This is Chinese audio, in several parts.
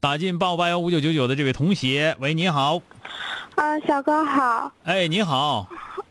打进八五八幺五九九九的这位同学，喂，你好。啊，小哥好。哎，你好。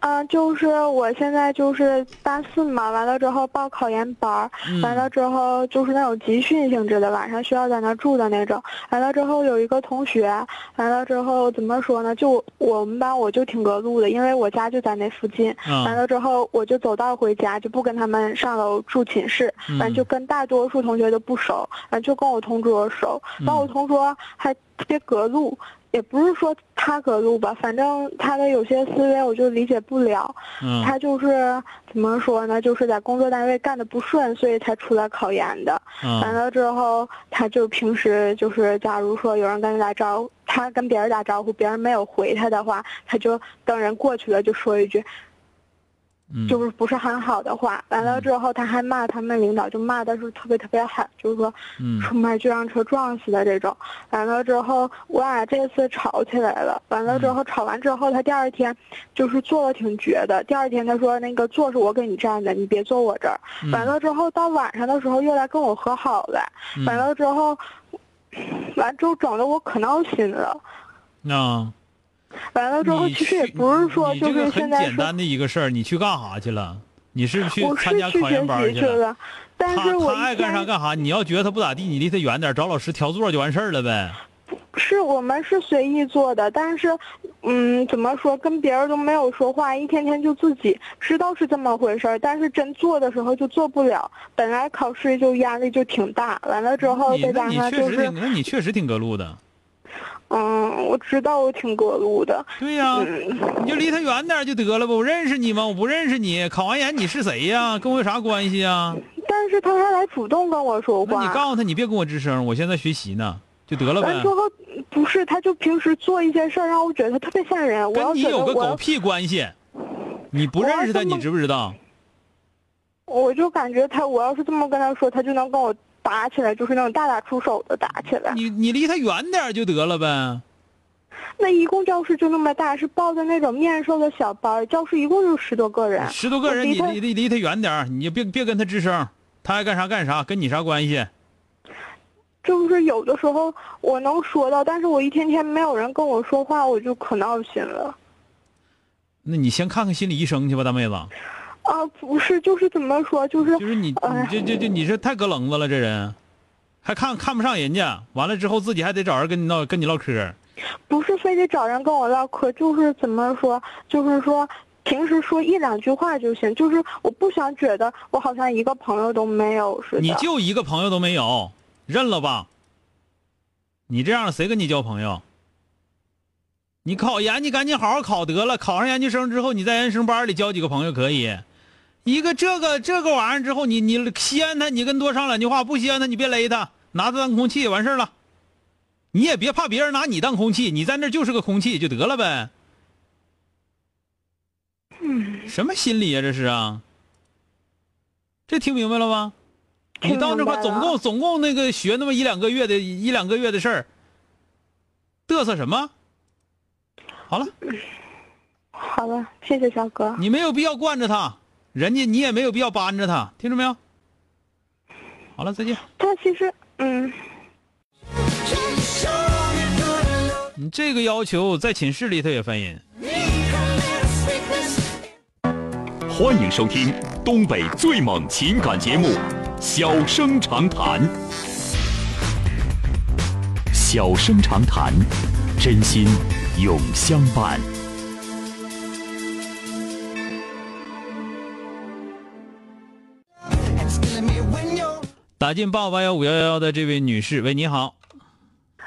嗯，就是我现在就是大四嘛，完了之后报考研班完了之后就是那种集训性质的，晚上需要在那住的那种。完了之后有一个同学，完了之后怎么说呢？就我们班我就挺隔路的，因为我家就在那附近。完了之后我就走道回家，就不跟他们上楼住寝室，完就跟大多数同学都不熟，完就跟我同桌熟。完我同桌还特别隔路。也不是说他隔路吧，反正他的有些思维我就理解不了。嗯，他就是怎么说呢？就是在工作单位干的不顺，所以才出来考研的。嗯，完了之后，他就平时就是，假如说有人跟他打招呼，他跟别人打招呼，别人没有回他的话，他就等人过去了就说一句。就是不是很好的话，完了之后他还骂他们领导，就骂的是特别特别狠，就是说出门就让车撞死的这种。完了之后我俩这次吵起来了，完了之后吵完之后他第二天就是坐的挺绝的。第二天他说那个坐是我给你占的，你别坐我这儿。完了之后到晚上的时候又来跟我和好了，完了之后，完之后整的我可闹心了。那。完了之后，其实也不是说就是很简单的一个事儿。你去干啥去了？你是去参加考研班去了？但是我他爱干啥干啥。你要觉得他不咋地，你离他远点，找老师调座就完事儿了呗。是我们是随意做的，但是，嗯，怎么说，跟别人都没有说话，一天天就自己知道是这么回事儿，但是真做的时候就做不了。本来考试就压力就挺大，完了之后再加上就是，那你确实挺隔路的。嗯，我知道我挺隔路的。对呀，你就离他远点就得了吧。我认识你吗？我不认识你。考完研你是谁呀？跟我有啥关系啊？但是他还来主动跟我说话。那你告诉他，你别跟我吱声，我现在学习呢，就得了呗。说个不是，他就平时做一些事儿，让我觉得他特别吓人。跟你有个狗屁关系？你不认识他，你知不知道？我就感觉他，我要是这么跟他说，他就能跟我。打起来就是那种大打出手的打起来，你你离他远点就得了呗。那一共教室就那么大，是报的那种面授的小班，教室一共就十多个人。十多个人，你离离离他远点你就别别跟他吱声，他爱干啥干啥，跟你啥关系？就是有的时候我能说到，但是我一天天没有人跟我说话，我就可闹心了。那你先看看心理医生去吧，大妹子。啊，不是，就是怎么说，就是就是你，你这这这，你是太隔棱子了，这人，还看看不上人家，完了之后自己还得找人跟你唠跟你唠嗑。不是非得找人跟我唠嗑，就是怎么说，就是说平时说一两句话就行，就是我不想觉得我好像一个朋友都没有似的。你就一个朋友都没有，认了吧。你这样谁跟你交朋友？你考研，你赶紧好好考得了，考上研究生之后，你在研究生班里交几个朋友可以。一个这个这个玩意儿之后，你你稀罕他，你跟多上两句话；不稀罕他，你别勒他，拿他当空气完事了。你也别怕别人拿你当空气，你在那就是个空气就得了呗。嗯，什么心理呀？这是啊。这听明白了吗？你到那块总共总共那个学那么一两个月的一两个月的事儿，嘚瑟什么？好了。好了，谢谢小哥。你没有必要惯着他。人家你也没有必要扳着他，听着没有？好了，再见。他其实，嗯，你这个要求在寝室里头也烦人。欢迎收听东北最猛情感节目《小生长谈》。小声长谈，真心永相伴。打进八五八幺五幺幺幺的这位女士，喂，你好。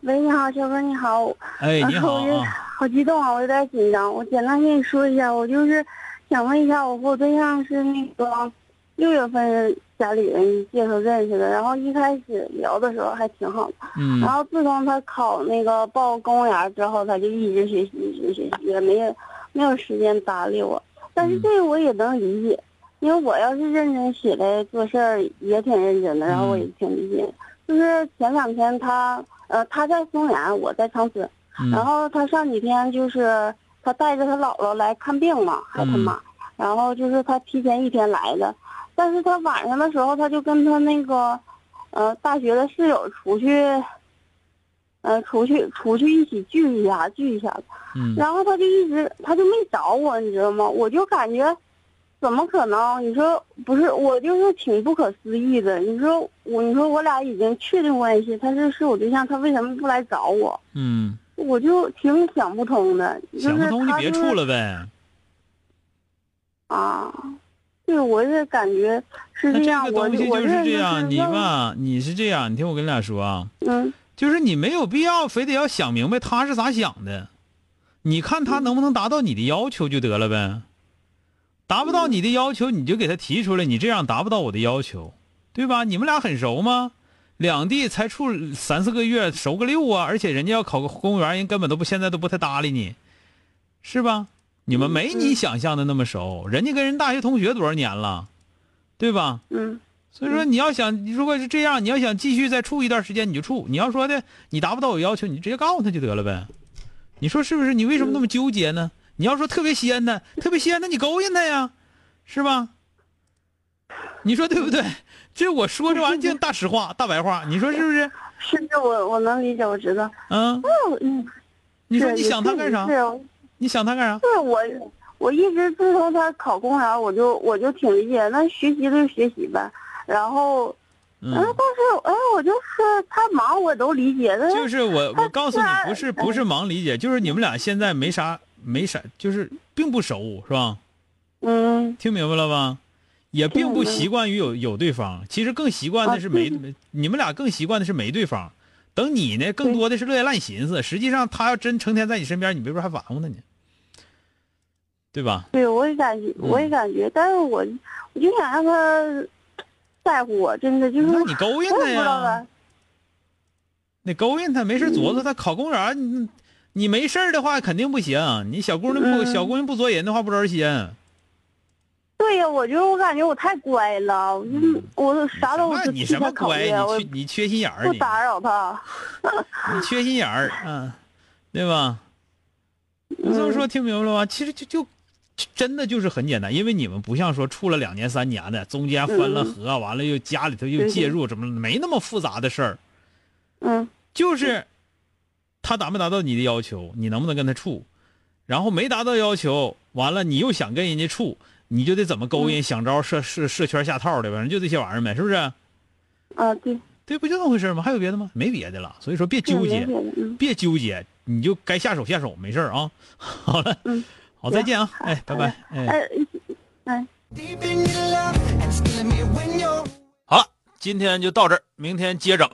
喂，你好，小哥，你好。哎，你好啊。好激动啊，我有点紧张。我简单跟你说一下，我就是想问一下，我和我对象是那个六月份家里人介绍认识的，然后一开始聊的时候还挺好的。嗯。然后自从他考那个报公务员之后，他就一直学习，一直学习，也没有没有时间搭理我。但是这个我也能理解。因为我要是认真起来做事儿，也挺认真的，然后我也挺理解。就是前两天他，呃，他在松原，我在长春，然后他上几天就是他带着他姥姥来看病嘛，还他妈，然后就是他提前一天来的，但是他晚上的时候他就跟他那个，呃，大学的室友出去，呃，出去出去一起聚一下，聚一下子，然后他就一直他就没找我，你知道吗？我就感觉。怎么可能？你说不是我，就是挺不可思议的。你说我，你说我俩已经确定关系，他是是我对象，他为什么不来找我？嗯，我就挺想不通的。想不通就别处了呗。啊，对，我是感觉是这样。这个东西就是这样，你吧，你是这样，你听我跟你俩说啊。嗯。就是你没有必要非得要想明白他是咋想的，你看他能不能达到你的要求就得了呗。达不到你的要求，你就给他提出来。你这样达不到我的要求，对吧？你们俩很熟吗？两地才处三四个月，熟个六啊！而且人家要考个公务员，人根本都不现在都不太搭理你，是吧？你们没你想象的那么熟。人家跟人大学同学多少年了，对吧？嗯。所以说你要想，如果是这样，你要想继续再处一段时间，你就处。你要说的你达不到我要求，你直接告诉他就得了呗。你说是不是？你为什么那么纠结呢？你要说特别稀罕的，特别稀罕的，你勾引他呀，是吧？你说对不对？这我说这玩意儿大实话、大白话，你说是不是？是是，我我能理解，我知道。嗯。嗯。你说你想他干啥？你想他干啥？是我，我一直自从他考公务员，我就我就挺理解，那学习就学习呗，然后。嗯，但是哎，我就是他忙，我都理解。就是我，我告诉你，不是不是忙理解，就是你们俩现在没啥没啥，就是并不熟，是吧？嗯，听明白了吧？也并不习惯于有有对方，其实更习惯的是没没，你们俩更习惯的是没对方。等你呢，更多的是乐意烂寻思。实际上，他要真成天在你身边，你没准还玩乎他呢，对吧？对，我也感觉，我也感觉，但是我我就想让他。在乎我，真的就是。那你勾引他呀？你勾引他，没事琢磨他考公务员，你你没事的话肯定不行。你小姑娘不小姑娘不作人的话不招心。对呀，我就我感觉我太乖了，我我啥都你什么乖？你缺你缺心眼儿，不打扰他。你缺心眼儿，嗯，对吧？你这么说听明白了吗？其实就就。真的就是很简单，因为你们不像说处了两年三年的，中间分了合，完了又家里头又介入，怎么没那么复杂的事儿？嗯，就是他达没达到你的要求，你能不能跟他处？然后没达到要求，完了你又想跟人家处，你就得怎么勾引，想招设设设圈下套的，反正就这些玩意儿呗，是不是？啊，对，对，不就那么回事吗？还有别的吗？没别的了。所以说别纠结，别纠结，你就该下手下手，没事啊。好了。嗯。好，再见啊！哎，拜拜！哎，哎，好了，今天就到这儿，明天接整。